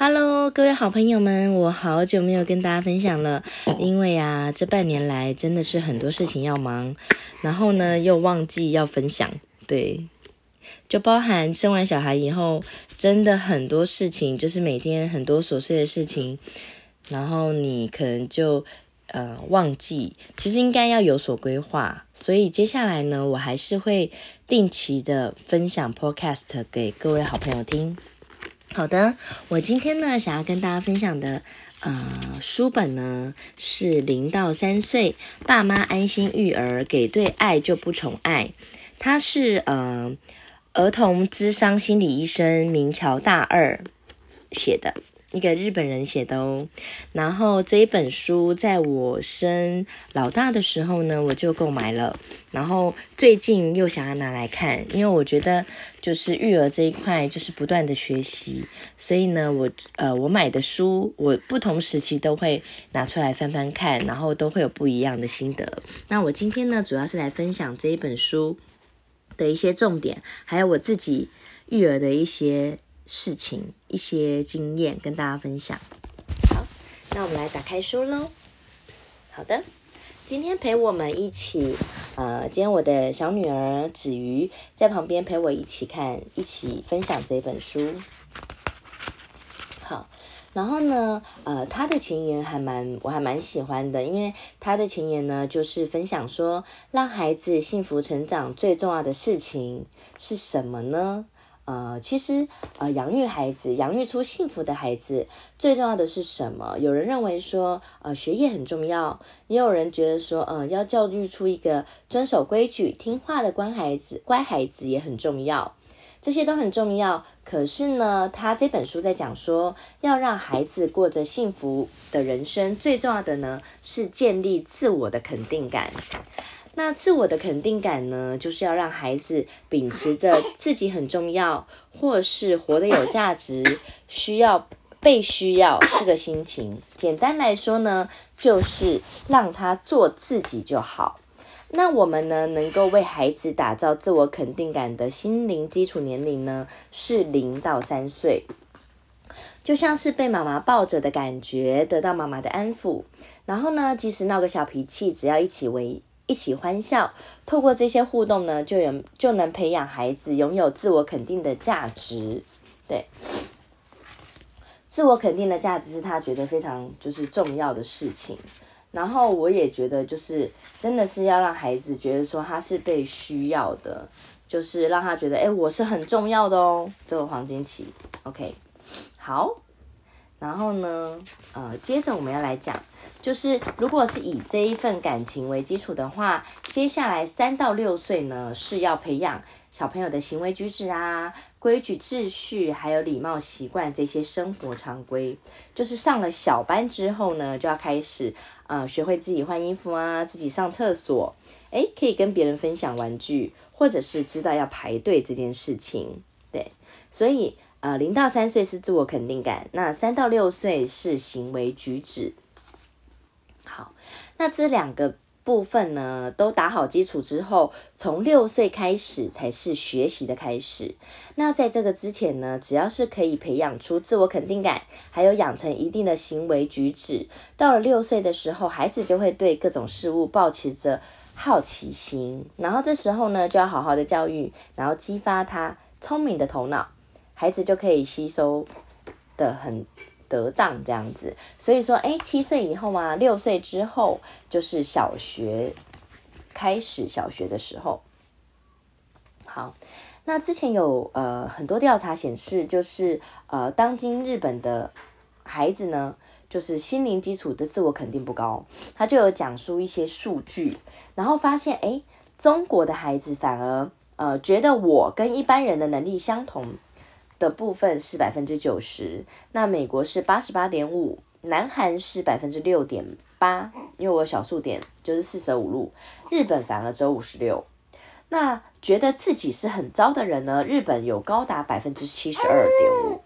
Hello，各位好朋友们，我好久没有跟大家分享了，因为啊，这半年来真的是很多事情要忙，然后呢又忘记要分享，对，就包含生完小孩以后，真的很多事情，就是每天很多琐碎的事情，然后你可能就呃忘记，其实应该要有所规划，所以接下来呢，我还是会定期的分享 Podcast 给各位好朋友听。好的，我今天呢想要跟大家分享的呃书本呢是零到三岁爸妈安心育儿，给对爱就不宠爱。它是呃儿童智商心理医生明桥大二写的。一个日本人写的哦，然后这一本书在我生老大的时候呢，我就购买了，然后最近又想要拿来看，因为我觉得就是育儿这一块就是不断的学习，所以呢，我呃我买的书我不同时期都会拿出来翻翻看，然后都会有不一样的心得。那我今天呢，主要是来分享这一本书的一些重点，还有我自己育儿的一些。事情一些经验跟大家分享。好，那我们来打开书喽。好的，今天陪我们一起，呃，今天我的小女儿子瑜在旁边陪我一起看，一起分享这本书。好，然后呢，呃，他的前言还蛮，我还蛮喜欢的，因为他的前言呢，就是分享说，让孩子幸福成长最重要的事情是什么呢？呃，其实呃，养育孩子，养育出幸福的孩子，最重要的是什么？有人认为说，呃，学业很重要；也有人觉得说，嗯，要教育出一个遵守规矩、听话的乖孩子，乖孩子也很重要。这些都很重要。可是呢，他这本书在讲说，要让孩子过着幸福的人生，最重要的呢，是建立自我的肯定感。那自我的肯定感呢，就是要让孩子秉持着自己很重要，或是活得有价值，需要被需要这个心情。简单来说呢，就是让他做自己就好。那我们呢，能够为孩子打造自我肯定感的心灵基础年龄呢，是零到三岁，就像是被妈妈抱着的感觉，得到妈妈的安抚。然后呢，即使闹个小脾气，只要一起为。一起欢笑，透过这些互动呢，就有就能培养孩子拥有自我肯定的价值。对，自我肯定的价值是他觉得非常就是重要的事情。然后我也觉得，就是真的是要让孩子觉得说他是被需要的，就是让他觉得，哎，我是很重要的哦。这个黄金期，OK，好。然后呢，呃，接着我们要来讲。就是如果是以这一份感情为基础的话，接下来三到六岁呢是要培养小朋友的行为举止啊、规矩秩序，还有礼貌习惯这些生活常规。就是上了小班之后呢，就要开始呃学会自己换衣服啊、自己上厕所，诶，可以跟别人分享玩具，或者是知道要排队这件事情。对，所以呃零到三岁是自我肯定感，那三到六岁是行为举止。那这两个部分呢，都打好基础之后，从六岁开始才是学习的开始。那在这个之前呢，只要是可以培养出自我肯定感，还有养成一定的行为举止，到了六岁的时候，孩子就会对各种事物保持着好奇心。然后这时候呢，就要好好的教育，然后激发他聪明的头脑，孩子就可以吸收的很。得当这样子，所以说，哎，七岁以后啊，六岁之后就是小学开始，小学的时候。好，那之前有呃很多调查显示，就是呃当今日本的孩子呢，就是心灵基础的自我肯定不高，他就有讲述一些数据，然后发现，哎，中国的孩子反而呃觉得我跟一般人的能力相同。的部分是百分之九十，那美国是八十八点五，南韩是百分之六点八，因为我小数点就是四舍五入，日本反而只有五十六。那觉得自己是很糟的人呢？日本有高达百分之七十二点五，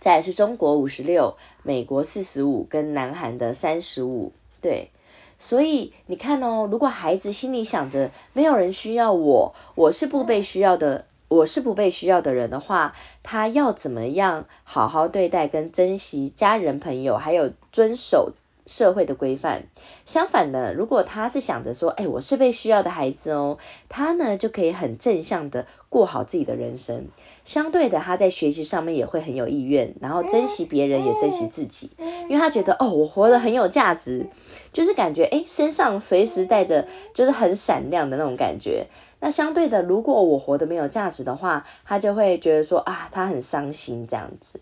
再是中国五十六，美国四十五，跟南韩的三十五。对，所以你看哦，如果孩子心里想着没有人需要我，我是不被需要的。我是不被需要的人的话，他要怎么样好好对待跟珍惜家人朋友，还有遵守社会的规范。相反的，如果他是想着说，哎，我是被需要的孩子哦，他呢就可以很正向的过好自己的人生。相对的，他在学习上面也会很有意愿，然后珍惜别人，也珍惜自己，因为他觉得哦，我活得很有价值，就是感觉哎，身上随时带着就是很闪亮的那种感觉。那相对的，如果我活得没有价值的话，他就会觉得说啊，他很伤心这样子。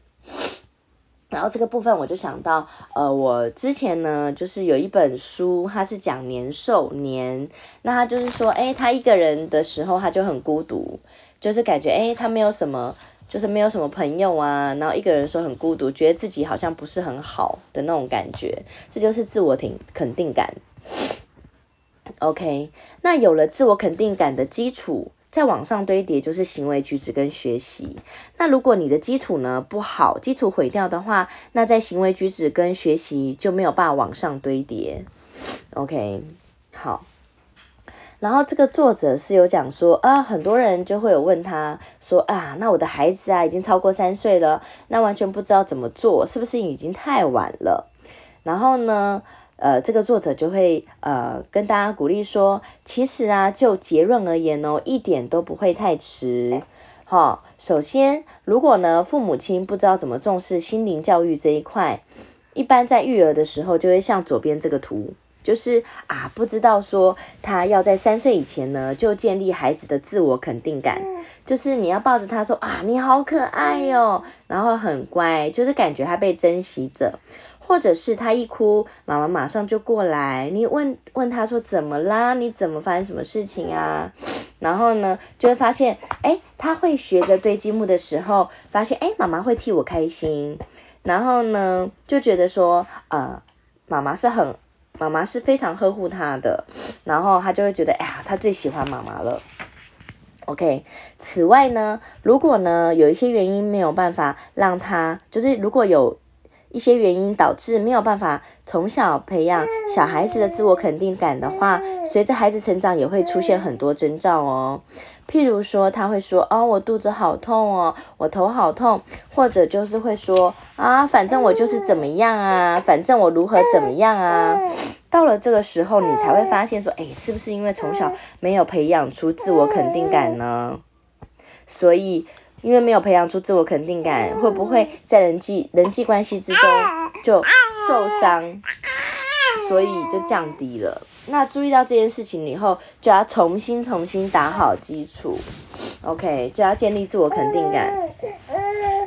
然后这个部分我就想到，呃，我之前呢，就是有一本书，它是讲年兽年，那他就是说，哎，他一个人的时候，他就很孤独。就是感觉哎，他没有什么，就是没有什么朋友啊，然后一个人说很孤独，觉得自己好像不是很好的那种感觉，这就是自我挺肯定感。OK，那有了自我肯定感的基础，再往上堆叠就是行为举止跟学习。那如果你的基础呢不好，基础毁掉的话，那在行为举止跟学习就没有办法往上堆叠。OK，好。然后这个作者是有讲说啊，很多人就会有问他说啊，那我的孩子啊已经超过三岁了，那完全不知道怎么做，是不是已经太晚了？然后呢，呃，这个作者就会呃跟大家鼓励说，其实啊，就结论而言哦，一点都不会太迟。哈，首先，如果呢父母亲不知道怎么重视心灵教育这一块，一般在育儿的时候就会像左边这个图。就是啊，不知道说他要在三岁以前呢，就建立孩子的自我肯定感。就是你要抱着他说啊，你好可爱哟，然后很乖，就是感觉他被珍惜着。或者是他一哭，妈妈马上就过来，你问问他说怎么啦？你怎么发生什么事情啊？然后呢，就会发现，哎，他会学着堆积木的时候，发现哎，妈妈会替我开心。然后呢，就觉得说，呃，妈妈是很。妈妈是非常呵护他的，然后他就会觉得，哎呀，他最喜欢妈妈了。OK，此外呢，如果呢有一些原因没有办法让他，就是如果有一些原因导致没有办法从小培养小孩子的自我肯定感的话，随着孩子成长也会出现很多征兆哦。譬如说，他会说：“哦，我肚子好痛哦，我头好痛。”或者就是会说：“啊，反正我就是怎么样啊，反正我如何怎么样啊。”到了这个时候，你才会发现说：“哎，是不是因为从小没有培养出自我肯定感呢？所以，因为没有培养出自我肯定感，会不会在人际人际关系之中就受伤？所以就降低了。”那注意到这件事情以后，就要重新重新打好基础，OK，就要建立自我肯定感，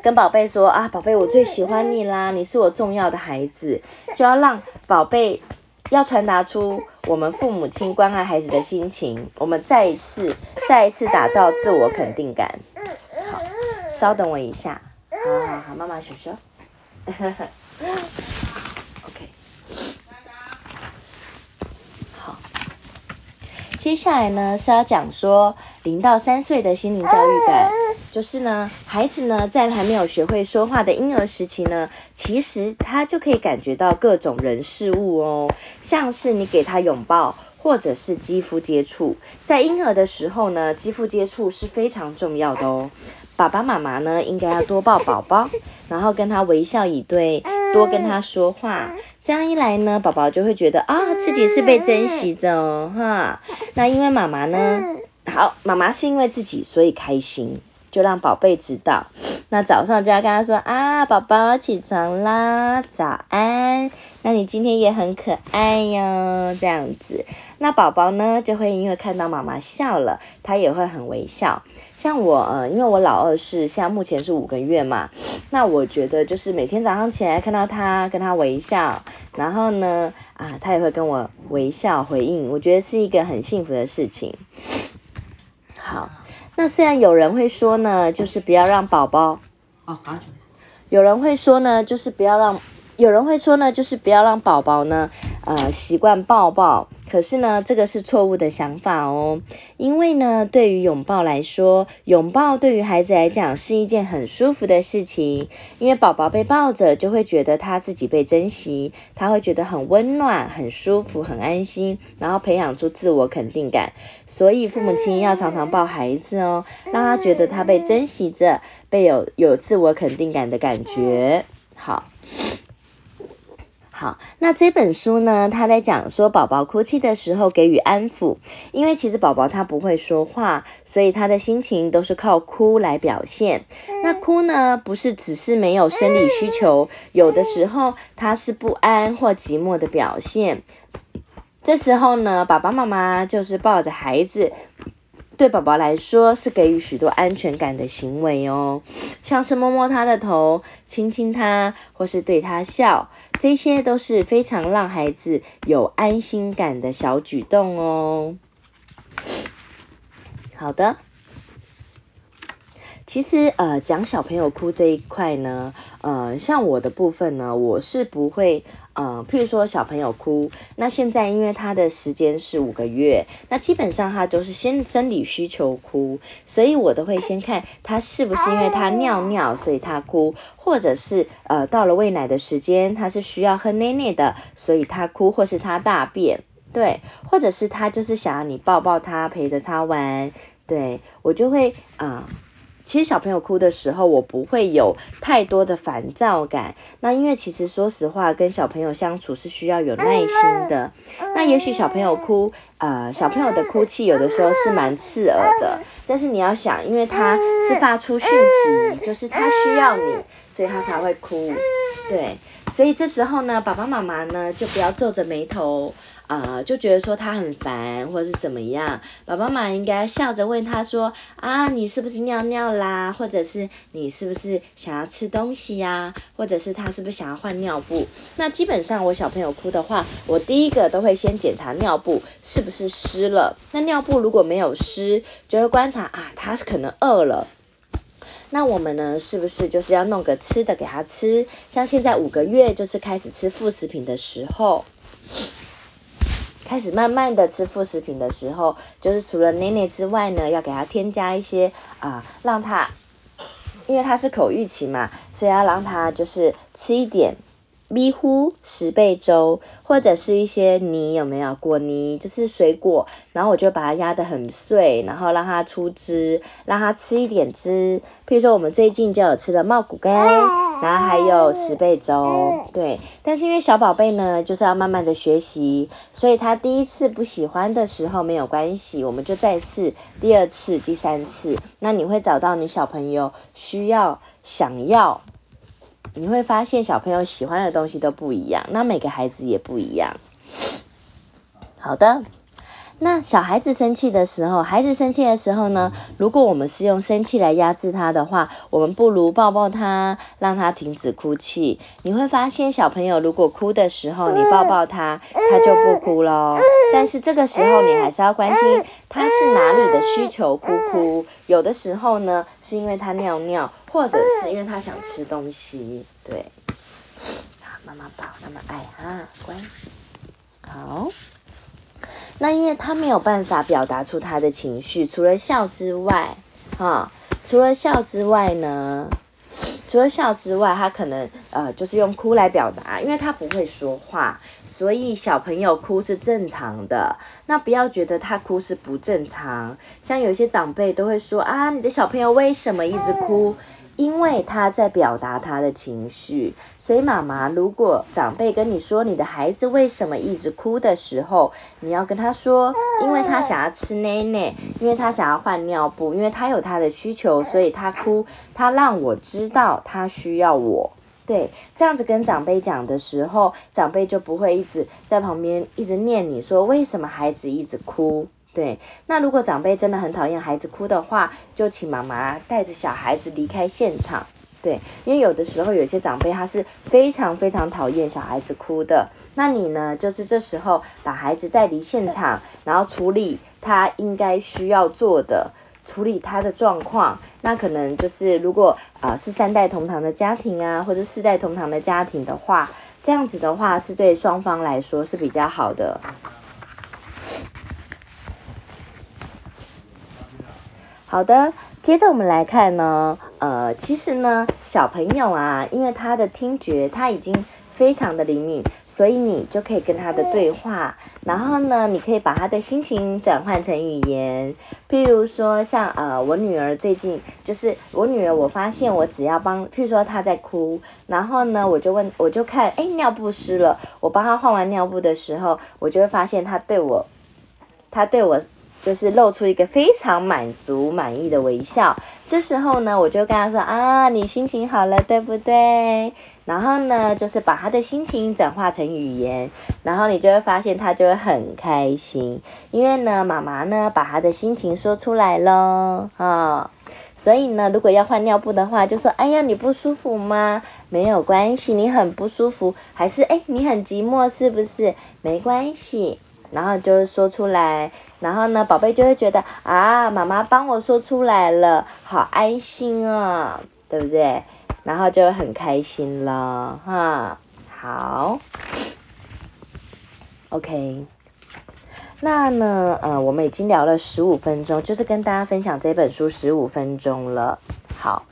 跟宝贝说啊，宝贝，我最喜欢你啦，你是我重要的孩子，就要让宝贝要传达出我们父母亲关爱孩子的心情。我们再一次再一次打造自我肯定感。稍等我一下，好好好，妈妈说说。接下来呢是要讲说零到三岁的心灵教育感，就是呢孩子呢在还没有学会说话的婴儿时期呢，其实他就可以感觉到各种人事物哦，像是你给他拥抱或者是肌肤接触，在婴儿的时候呢，肌肤接触是非常重要的哦。爸爸妈妈呢应该要多抱宝宝，然后跟他微笑以对，多跟他说话。这样一来呢，宝宝就会觉得啊，自己是被珍惜着哦，哈。那因为妈妈呢，好，妈妈是因为自己所以开心，就让宝贝知道。那早上就要跟他说啊，宝宝起床啦，早安。那你今天也很可爱哟，这样子。那宝宝呢，就会因为看到妈妈笑了，他也会很微笑。像我，呃，因为我老二是现在目前是五个月嘛，那我觉得就是每天早上起来看到他跟他微笑，然后呢，啊，他也会跟我微笑回应，我觉得是一个很幸福的事情。好，那虽然有人会说呢，就是不要让宝宝，哦，有人会说呢，就是不要让，有人会说呢，就是不要让宝宝呢，呃，习惯抱抱。可是呢，这个是错误的想法哦。因为呢，对于拥抱来说，拥抱对于孩子来讲是一件很舒服的事情。因为宝宝被抱着，就会觉得他自己被珍惜，他会觉得很温暖、很舒服、很安心，然后培养出自我肯定感。所以父母亲要常常抱孩子哦，让他觉得他被珍惜着，被有有自我肯定感的感觉。好。好，那这本书呢？他在讲说，宝宝哭泣的时候给予安抚，因为其实宝宝他不会说话，所以他的心情都是靠哭来表现。那哭呢，不是只是没有生理需求，有的时候他是不安或寂寞的表现。这时候呢，爸爸妈妈就是抱着孩子。对宝宝来说是给予许多安全感的行为哦，像是摸摸他的头、亲亲他，或是对他笑，这些都是非常让孩子有安心感的小举动哦。好的。其实，呃，讲小朋友哭这一块呢，呃，像我的部分呢，我是不会，呃，譬如说小朋友哭，那现在因为他的时间是五个月，那基本上他都是先生理需求哭，所以我都会先看他是不是因为他尿尿所以他哭，或者是呃到了喂奶的时间，他是需要喝奶奶的，所以他哭，或是他大便，对，或者是他就是想要你抱抱他，陪着他玩，对我就会啊。其实小朋友哭的时候，我不会有太多的烦躁感。那因为其实说实话，跟小朋友相处是需要有耐心的。那也许小朋友哭，呃，小朋友的哭泣有的时候是蛮刺耳的。但是你要想，因为他是发出讯息，就是他需要你，所以他才会哭。对，所以这时候呢，爸爸妈妈呢就不要皱着眉头。啊，就觉得说他很烦，或者是怎么样，爸爸妈妈应该笑着问他说：“啊，你是不是尿尿啦？或者是你是不是想要吃东西呀？或者是他是不是想要换尿布？”那基本上我小朋友哭的话，我第一个都会先检查尿布是不是湿了。那尿布如果没有湿，就会观察啊，他可能饿了。那我们呢，是不是就是要弄个吃的给他吃？像现在五个月就是开始吃副食品的时候。开始慢慢的吃副食品的时候，就是除了奶奶之外呢，要给他添加一些啊，让他，因为他是口欲期嘛，所以要让他就是吃一点。咪糊十倍粥，或者是一些泥有没有果泥，就是水果，然后我就把它压得很碎，然后让它出汁，让它吃一点汁。譬如说我们最近就有吃了茂谷干，然后还有十倍粥，对。但是因为小宝贝呢，就是要慢慢的学习，所以他第一次不喜欢的时候没有关系，我们就再试第二次、第三次。那你会找到你小朋友需要、想要。你会发现小朋友喜欢的东西都不一样，那每个孩子也不一样。好的，那小孩子生气的时候，孩子生气的时候呢？如果我们是用生气来压制他的话，我们不如抱抱他，让他停止哭泣。你会发现小朋友如果哭的时候，你抱抱他，他就不哭喽。但是这个时候你还是要关心他是哪里的需求哭哭。有的时候呢，是因为他尿尿。或者是因为他想吃东西，对，好，妈妈抱，妈妈爱哈，乖，好。那因为他没有办法表达出他的情绪，除了笑之外，哈，除了笑之外呢，除了笑之外，他可能呃就是用哭来表达，因为他不会说话。所以小朋友哭是正常的，那不要觉得他哭是不正常。像有些长辈都会说啊，你的小朋友为什么一直哭？因为他在表达他的情绪。所以妈妈，如果长辈跟你说你的孩子为什么一直哭的时候，你要跟他说，因为他想要吃奶奶，因为他想要换尿布，因为他有他的需求，所以他哭。他让我知道他需要我。对，这样子跟长辈讲的时候，长辈就不会一直在旁边一直念你说为什么孩子一直哭。对，那如果长辈真的很讨厌孩子哭的话，就请妈妈带着小孩子离开现场。对，因为有的时候有些长辈他是非常非常讨厌小孩子哭的，那你呢，就是这时候把孩子带离现场，然后处理他应该需要做的。处理他的状况，那可能就是如果啊是三代同堂的家庭啊，或者四代同堂的家庭的话，这样子的话是对双方来说是比较好的。好的，接着我们来看呢，呃，其实呢，小朋友啊，因为他的听觉他已经非常的灵敏，所以你就可以跟他的对话，然后呢，你可以把他的心情转换成语言，譬如说像呃，我女儿最近就是我女儿，我发现我只要帮，譬如说她在哭，然后呢，我就问，我就看，哎，尿布湿了，我帮她换完尿布的时候，我就会发现她对我，她对我。就是露出一个非常满足、满意的微笑。这时候呢，我就跟他说：“啊，你心情好了，对不对？”然后呢，就是把他的心情转化成语言，然后你就会发现他就会很开心，因为呢，妈妈呢把他的心情说出来喽，啊，所以呢，如果要换尿布的话，就说：“哎呀，你不舒服吗？没有关系，你很不舒服，还是哎，你很寂寞是不是？没关系。”然后就说出来，然后呢，宝贝就会觉得啊，妈妈帮我说出来了，好安心啊，对不对？然后就很开心了，哈，好，OK。那呢，呃，我们已经聊了十五分钟，就是跟大家分享这本书十五分钟了，好。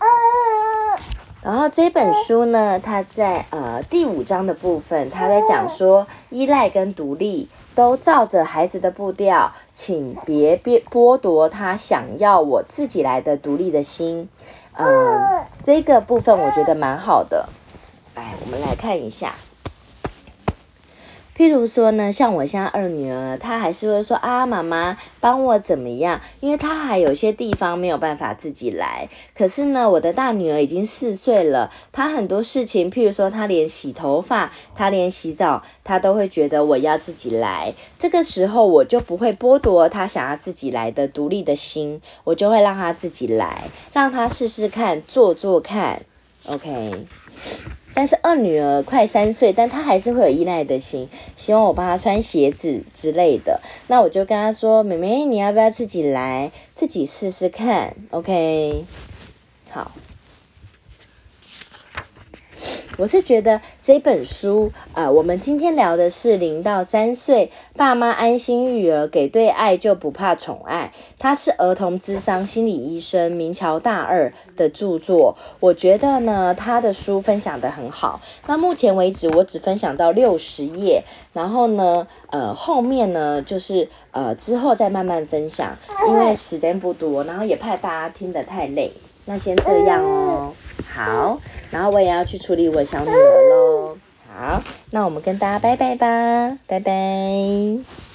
然后这本书呢，它在呃第五章的部分，它在讲说依赖跟独立都照着孩子的步调，请别别剥夺他想要我自己来的独立的心。嗯，这个部分我觉得蛮好的。来，我们来看一下。譬如说呢，像我现在二女儿，她还是会说啊，妈妈帮我怎么样？因为她还有些地方没有办法自己来。可是呢，我的大女儿已经四岁了，她很多事情，譬如说她连洗头发，她连洗澡，她都会觉得我要自己来。这个时候，我就不会剥夺她想要自己来的独立的心，我就会让她自己来，让她试试看，做做看，OK。但是二女儿快三岁，但她还是会有依赖的心，希望我帮她穿鞋子之类的。那我就跟她说：“妹妹，你要不要自己来，自己试试看？”OK，好。我是觉得这本书，呃，我们今天聊的是零到三岁，爸妈安心育儿，给对爱就不怕宠爱。他是儿童智商心理医生明桥大二的著作。我觉得呢，他的书分享的很好。那目前为止，我只分享到六十页，然后呢，呃，后面呢，就是呃之后再慢慢分享，因为时间不多，然后也怕大家听得太累。那先这样哦。好，然后我也要去处理我小女儿喽。好，那我们跟大家拜拜吧，拜拜。